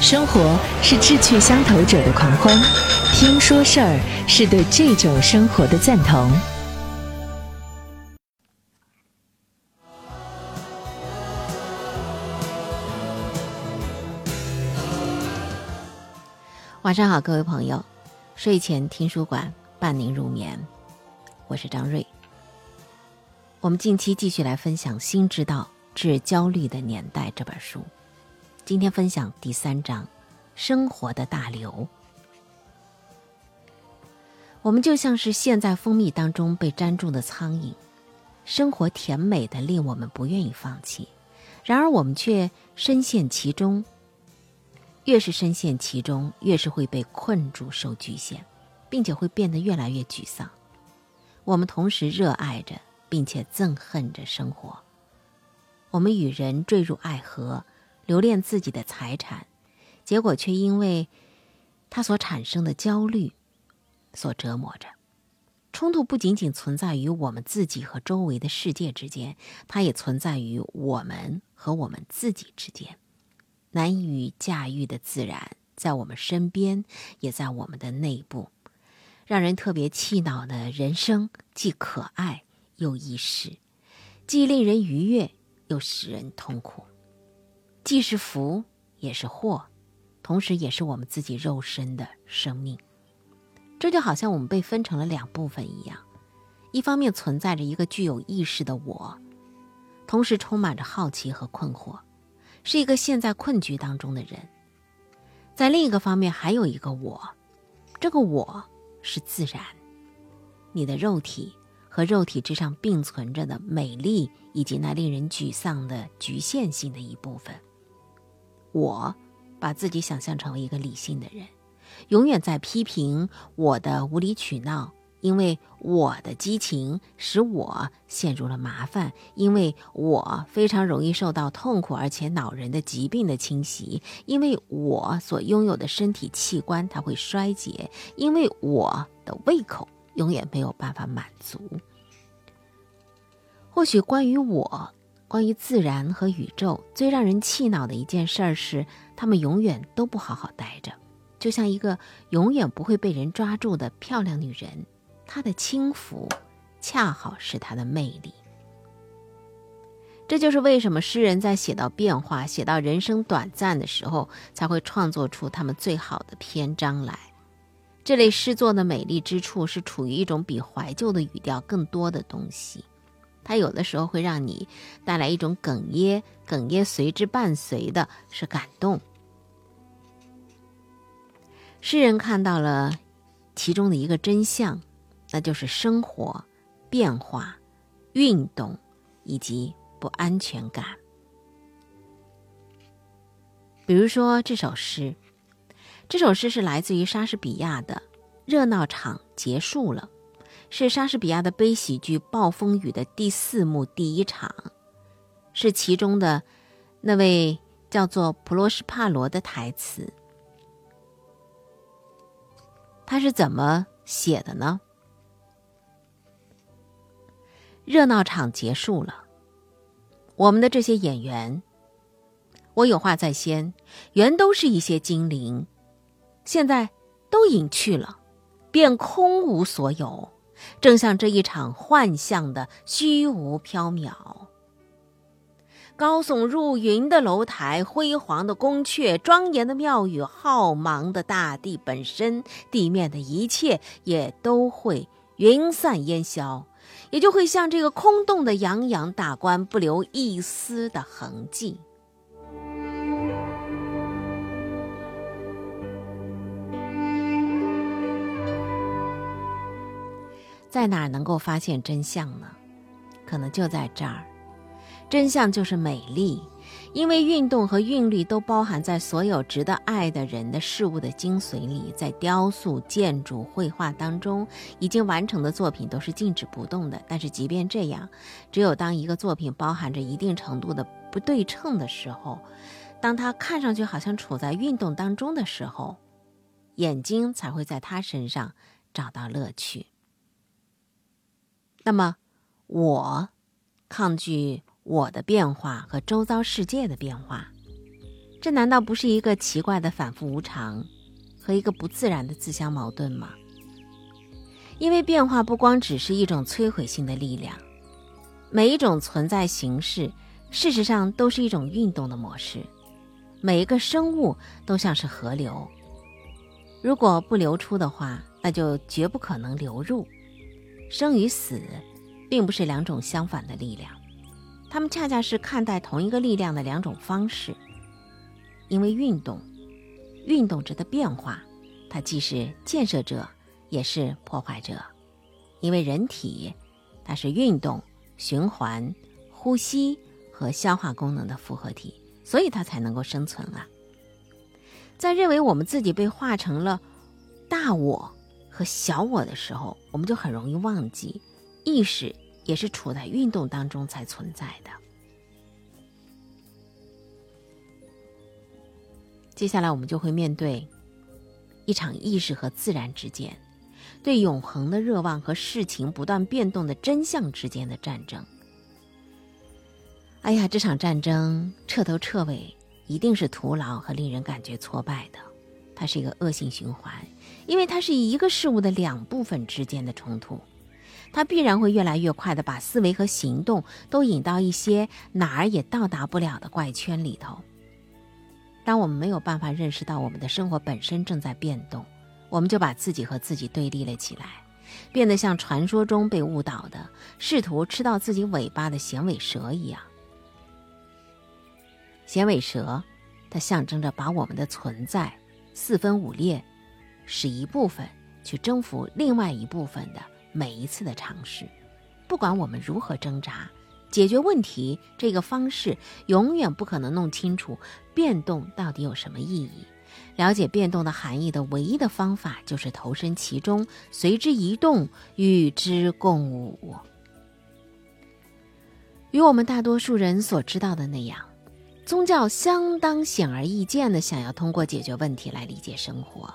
生活是志趣相投者的狂欢，听说事儿是对这种生活的赞同。晚上好，各位朋友，睡前听书馆伴您入眠，我是张瑞。我们近期继续来分享《新知道致焦虑的年代》这本书。今天分享第三章：生活的大流。我们就像是陷在蜂蜜当中被粘住的苍蝇，生活甜美的令我们不愿意放弃，然而我们却深陷其中。越是深陷其中，越是会被困住、受局限，并且会变得越来越沮丧。我们同时热爱着，并且憎恨着生活。我们与人坠入爱河。留恋自己的财产，结果却因为他所产生的焦虑所折磨着。冲突不仅仅存在于我们自己和周围的世界之间，它也存在于我们和我们自己之间。难以驾驭的自然在我们身边，也在我们的内部。让人特别气恼的人生，既可爱又易逝，既令人愉悦又使人痛苦。既是福也是祸，同时也是我们自己肉身的生命。这就好像我们被分成了两部分一样，一方面存在着一个具有意识的我，同时充满着好奇和困惑，是一个陷在困局当中的人；在另一个方面，还有一个我，这个我是自然，你的肉体和肉体之上并存着的美丽，以及那令人沮丧的局限性的一部分。我把自己想象成为一个理性的人，永远在批评我的无理取闹，因为我的激情使我陷入了麻烦，因为我非常容易受到痛苦而且恼人的疾病的侵袭，因为我所拥有的身体器官它会衰竭，因为我的胃口永远没有办法满足。或许关于我。关于自然和宇宙，最让人气恼的一件事儿是，他们永远都不好好待着，就像一个永远不会被人抓住的漂亮女人。她的轻浮，恰好是她的魅力。这就是为什么诗人在写到变化、写到人生短暂的时候，才会创作出他们最好的篇章来。这类诗作的美丽之处，是处于一种比怀旧的语调更多的东西。它有的时候会让你带来一种哽咽，哽咽随之伴随的是感动。诗人看到了其中的一个真相，那就是生活、变化、运动以及不安全感。比如说这首诗，这首诗是来自于莎士比亚的《热闹场结束了》。是莎士比亚的悲喜剧《暴风雨》的第四幕第一场，是其中的那位叫做普罗斯帕罗的台词。他是怎么写的呢？热闹场结束了，我们的这些演员，我有话在先，原都是一些精灵，现在都隐去了，便空无所有。正像这一场幻象的虚无缥缈，高耸入云的楼台，辉煌的宫阙，庄严的庙宇，浩茫的大地本身，地面的一切也都会云散烟消，也就会像这个空洞的洋洋大观，不留一丝的痕迹。在哪儿能够发现真相呢？可能就在这儿，真相就是美丽，因为运动和韵律都包含在所有值得爱的人的事物的精髓里。在雕塑、建筑、绘画当中，已经完成的作品都是静止不动的。但是即便这样，只有当一个作品包含着一定程度的不对称的时候，当它看上去好像处在运动当中的时候，眼睛才会在它身上找到乐趣。那么，我抗拒我的变化和周遭世界的变化，这难道不是一个奇怪的反复无常和一个不自然的自相矛盾吗？因为变化不光只是一种摧毁性的力量，每一种存在形式，事实上都是一种运动的模式。每一个生物都像是河流，如果不流出的话，那就绝不可能流入。生与死，并不是两种相反的力量，它们恰恰是看待同一个力量的两种方式。因为运动，运动着的变化，它既是建设者。也是破坏者，因为人体它是运动、循环、呼吸和消化功能的复合体，所以它才能够生存啊。在认为我们自己被化成了大我和小我的时候，我们就很容易忘记，意识也是处在运动当中才存在的。接下来我们就会面对一场意识和自然之间。对永恒的热望和事情不断变动的真相之间的战争。哎呀，这场战争彻头彻尾一定是徒劳和令人感觉挫败的。它是一个恶性循环，因为它是一个事物的两部分之间的冲突。它必然会越来越快的把思维和行动都引到一些哪儿也到达不了的怪圈里头。当我们没有办法认识到我们的生活本身正在变动。我们就把自己和自己对立了起来，变得像传说中被误导的、试图吃到自己尾巴的衔尾蛇一样。衔尾蛇，它象征着把我们的存在四分五裂，使一部分去征服另外一部分的每一次的尝试。不管我们如何挣扎，解决问题这个方式永远不可能弄清楚变动到底有什么意义。了解变动的含义的唯一的方法，就是投身其中，随之移动，与之共舞。与我们大多数人所知道的那样，宗教相当显而易见的想要通过解决问题来理解生活。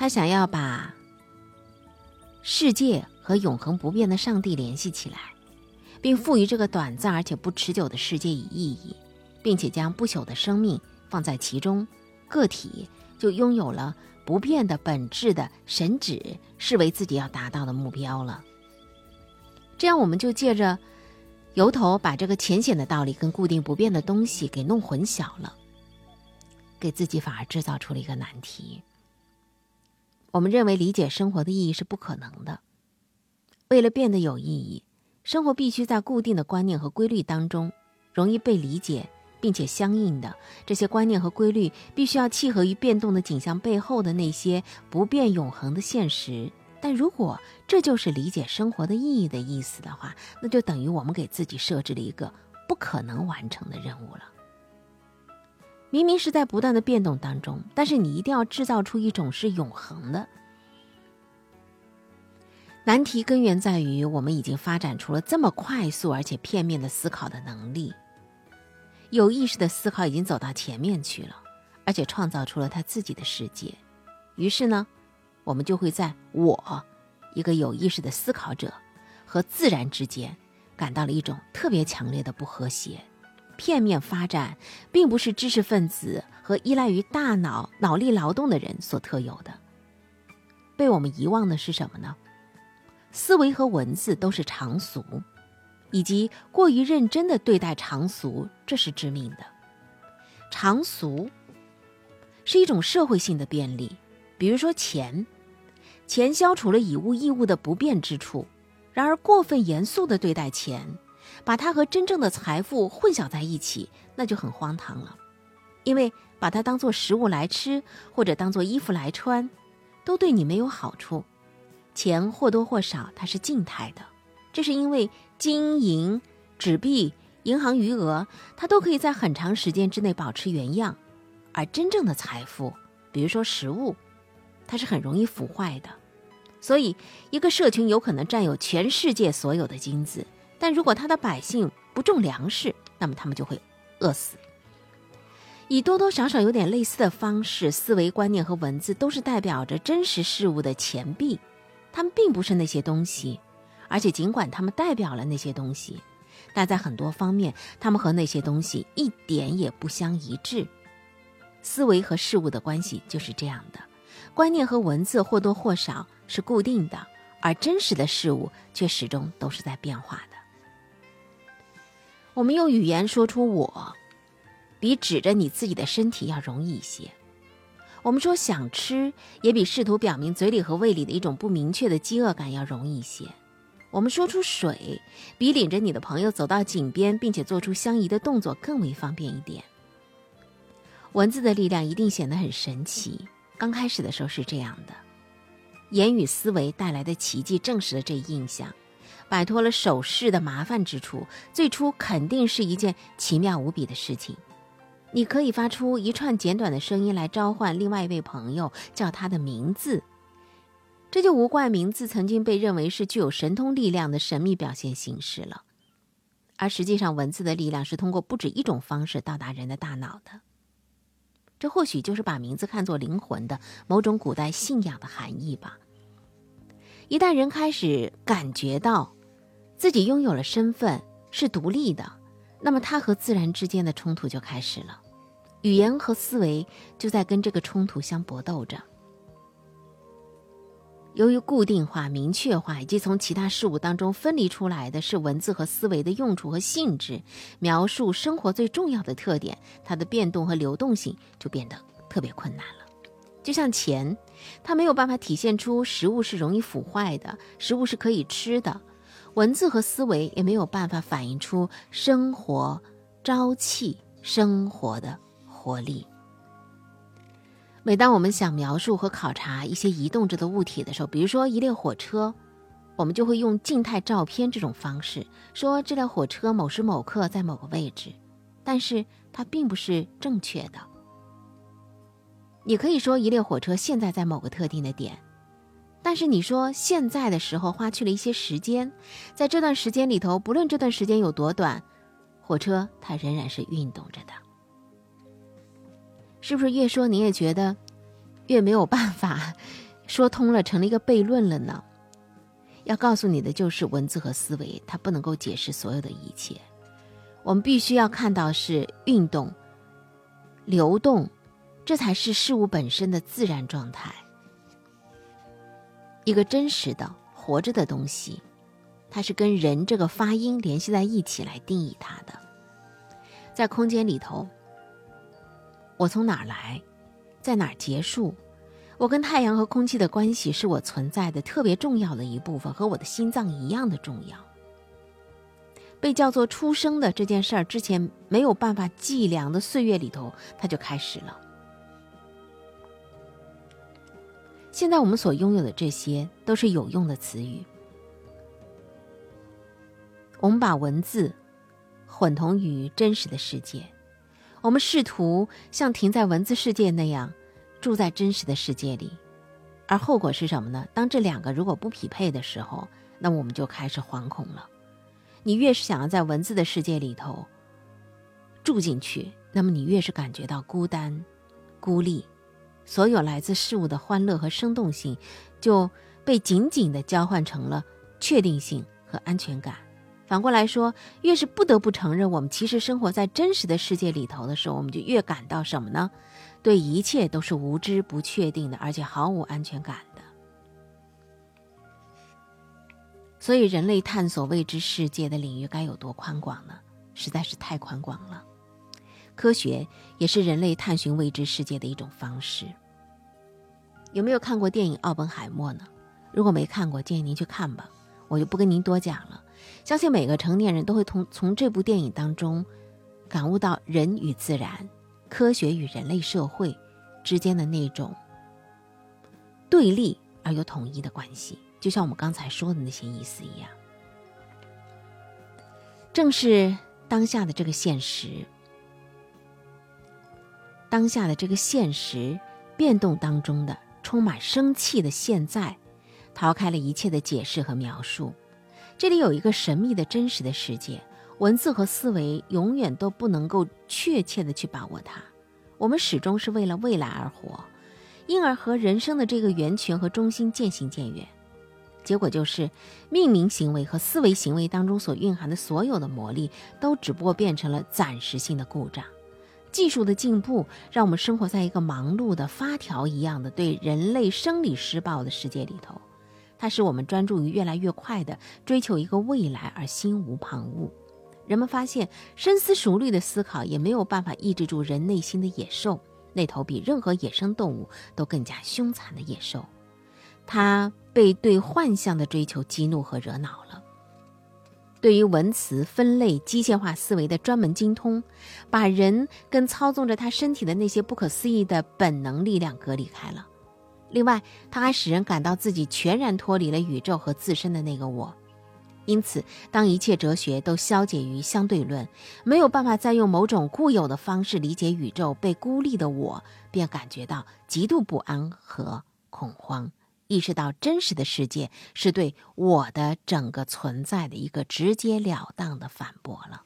他想要把世界和永恒不变的上帝联系起来，并赋予这个短暂而且不持久的世界以意义。并且将不朽的生命放在其中，个体就拥有了不变的本质的神旨，视为自己要达到的目标了。这样，我们就借着由头把这个浅显的道理跟固定不变的东西给弄混淆了，给自己反而制造出了一个难题。我们认为理解生活的意义是不可能的。为了变得有意义，生活必须在固定的观念和规律当中容易被理解。并且相应的这些观念和规律，必须要契合于变动的景象背后的那些不变永恒的现实。但如果这就是理解生活的意义的意思的话，那就等于我们给自己设置了一个不可能完成的任务了。明明是在不断的变动当中，但是你一定要制造出一种是永恒的。难题根源在于，我们已经发展出了这么快速而且片面的思考的能力。有意识的思考已经走到前面去了，而且创造出了他自己的世界。于是呢，我们就会在我一个有意识的思考者和自然之间感到了一种特别强烈的不和谐。片面发展并不是知识分子和依赖于大脑脑力劳动的人所特有的。被我们遗忘的是什么呢？思维和文字都是常俗。以及过于认真的对待常俗，这是致命的。常俗是一种社会性的便利，比如说钱，钱消除了以物易物的不便之处。然而，过分严肃的对待钱，把它和真正的财富混淆在一起，那就很荒唐了。因为把它当做食物来吃，或者当做衣服来穿，都对你没有好处。钱或多或少，它是静态的。这是因为金银、纸币、银行余额，它都可以在很长时间之内保持原样，而真正的财富，比如说食物，它是很容易腐坏的。所以，一个社群有可能占有全世界所有的金子，但如果他的百姓不种粮食，那么他们就会饿死。以多多少少有点类似的方式，思维观念和文字都是代表着真实事物的钱币，它们并不是那些东西。而且，尽管他们代表了那些东西，但在很多方面，它们和那些东西一点也不相一致。思维和事物的关系就是这样的，观念和文字或多或少是固定的，而真实的事物却始终都是在变化的。我们用语言说出“我”，比指着你自己的身体要容易一些。我们说想吃，也比试图表明嘴里和胃里的一种不明确的饥饿感要容易一些。我们说出水，比领着你的朋友走到井边，并且做出相宜的动作更为方便一点。文字的力量一定显得很神奇。刚开始的时候是这样的，言语思维带来的奇迹证实了这一印象。摆脱了手势的麻烦之处，最初肯定是一件奇妙无比的事情。你可以发出一串简短的声音来召唤另外一位朋友，叫他的名字。这就无怪名字曾经被认为是具有神通力量的神秘表现形式了。而实际上，文字的力量是通过不止一种方式到达人的大脑的。这或许就是把名字看作灵魂的某种古代信仰的含义吧。一旦人开始感觉到自己拥有了身份，是独立的。那么，他和自然之间的冲突就开始了，语言和思维就在跟这个冲突相搏斗着。由于固定化、明确化以及从其他事物当中分离出来的是文字和思维的用处和性质，描述生活最重要的特点，它的变动和流动性就变得特别困难了。就像钱，它没有办法体现出食物是容易腐坏的，食物是可以吃的。文字和思维也没有办法反映出生活朝气、生活的活力。每当我们想描述和考察一些移动着的物体的时候，比如说一列火车，我们就会用静态照片这种方式说这辆火车某时某刻在某个位置，但是它并不是正确的。你可以说一列火车现在在某个特定的点。但是你说现在的时候花去了一些时间，在这段时间里头，不论这段时间有多短，火车它仍然是运动着的。是不是越说你也觉得越没有办法说通了，成了一个悖论了呢？要告诉你的就是文字和思维，它不能够解释所有的一切。我们必须要看到是运动、流动，这才是事物本身的自然状态。一个真实的活着的东西，它是跟人这个发音联系在一起来定义它的。在空间里头，我从哪儿来，在哪儿结束？我跟太阳和空气的关系是我存在的特别重要的一部分，和我的心脏一样的重要。被叫做出生的这件事儿，之前没有办法计量的岁月里头，它就开始了。现在我们所拥有的这些都是有用的词语。我们把文字混同于真实的世界，我们试图像停在文字世界那样住在真实的世界里，而后果是什么呢？当这两个如果不匹配的时候，那我们就开始惶恐了。你越是想要在文字的世界里头住进去，那么你越是感觉到孤单、孤立。所有来自事物的欢乐和生动性，就被紧紧地交换成了确定性和安全感。反过来说，越是不得不承认我们其实生活在真实的世界里头的时候，我们就越感到什么呢？对一切都是无知、不确定的，而且毫无安全感的。所以，人类探索未知世界的领域该有多宽广呢？实在是太宽广了。科学也是人类探寻未知世界的一种方式。有没有看过电影《奥本海默》呢？如果没看过，建议您去看吧。我就不跟您多讲了。相信每个成年人都会从从这部电影当中感悟到人与自然、科学与人类社会之间的那种对立而又统一的关系，就像我们刚才说的那些意思一样。正是当下的这个现实。当下的这个现实变动当中的充满生气的现在，逃开了一切的解释和描述。这里有一个神秘的真实的世界，文字和思维永远都不能够确切的去把握它。我们始终是为了未来而活，因而和人生的这个源泉和中心渐行渐远。结果就是，命名行为和思维行为当中所蕴含的所有的魔力，都只不过变成了暂时性的故障。技术的进步，让我们生活在一个忙碌的发条一样的对人类生理施暴的世界里头。它使我们专注于越来越快的追求一个未来，而心无旁骛。人们发现，深思熟虑的思考也没有办法抑制住人内心的野兽，那头比任何野生动物都更加凶残的野兽。它被对幻象的追求激怒和惹恼了。对于文词分类、机械化思维的专门精通，把人跟操纵着他身体的那些不可思议的本能力量隔离开了。另外，它还使人感到自己全然脱离了宇宙和自身的那个我。因此，当一切哲学都消解于相对论，没有办法再用某种固有的方式理解宇宙被孤立的我，便感觉到极度不安和恐慌。意识到真实的世界是对我的整个存在的一个直截了当的反驳了。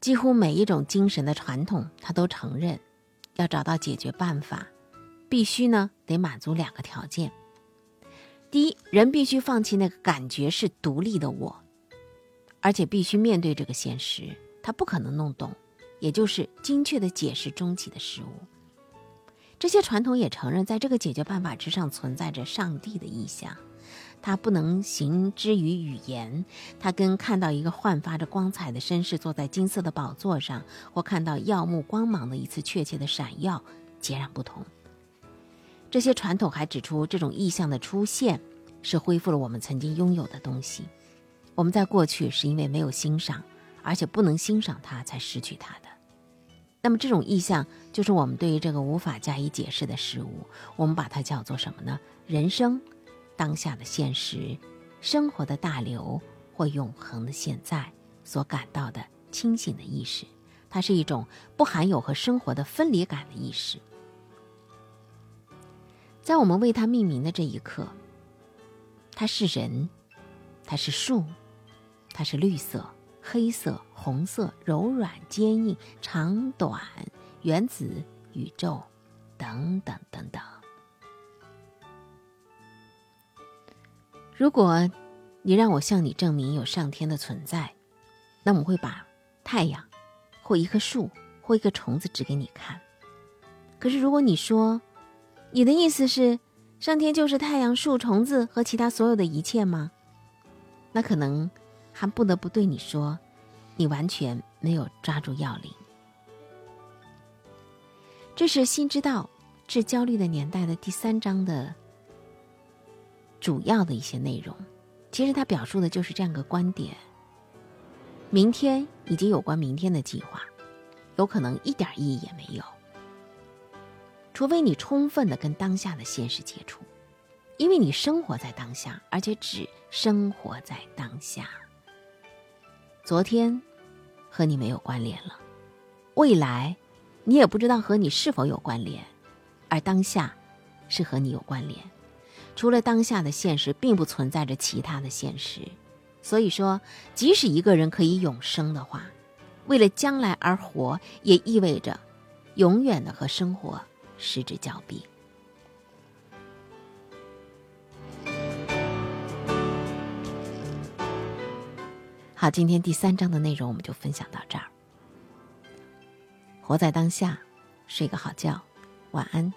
几乎每一种精神的传统，他都承认，要找到解决办法，必须呢得满足两个条件：第一，人必须放弃那个感觉是独立的我，而且必须面对这个现实，他不可能弄懂。也就是精确的解释终极的事物。这些传统也承认，在这个解决办法之上存在着上帝的意象，它不能行之于语言。它跟看到一个焕发着光彩的绅士坐在金色的宝座上，或看到耀目光芒的一次确切的闪耀截然不同。这些传统还指出，这种意象的出现是恢复了我们曾经拥有的东西。我们在过去是因为没有欣赏，而且不能欣赏它，才失去它的。那么这种意象就是我们对于这个无法加以解释的事物，我们把它叫做什么呢？人生，当下的现实，生活的大流或永恒的现在所感到的清醒的意识，它是一种不含有和生活的分离感的意识。在我们为它命名的这一刻，它是人，它是树，它是绿色。黑色、红色、柔软、坚硬、长短、原子、宇宙，等等等等。如果你让我向你证明有上天的存在，那我会把太阳，或一棵树，或一个虫子指给你看。可是如果你说，你的意思是上天就是太阳、树、虫子和其他所有的一切吗？那可能。还不得不对你说，你完全没有抓住要领。这是《心之道治焦虑的年代》的第三章的主要的一些内容。其实它表述的就是这样个观点：明天以及有关明天的计划，有可能一点意义也没有，除非你充分的跟当下的现实接触，因为你生活在当下，而且只生活在当下。昨天和你没有关联了，未来你也不知道和你是否有关联，而当下是和你有关联。除了当下的现实，并不存在着其他的现实。所以说，即使一个人可以永生的话，为了将来而活，也意味着永远的和生活失之交臂。好，今天第三章的内容我们就分享到这儿。活在当下，睡个好觉，晚安。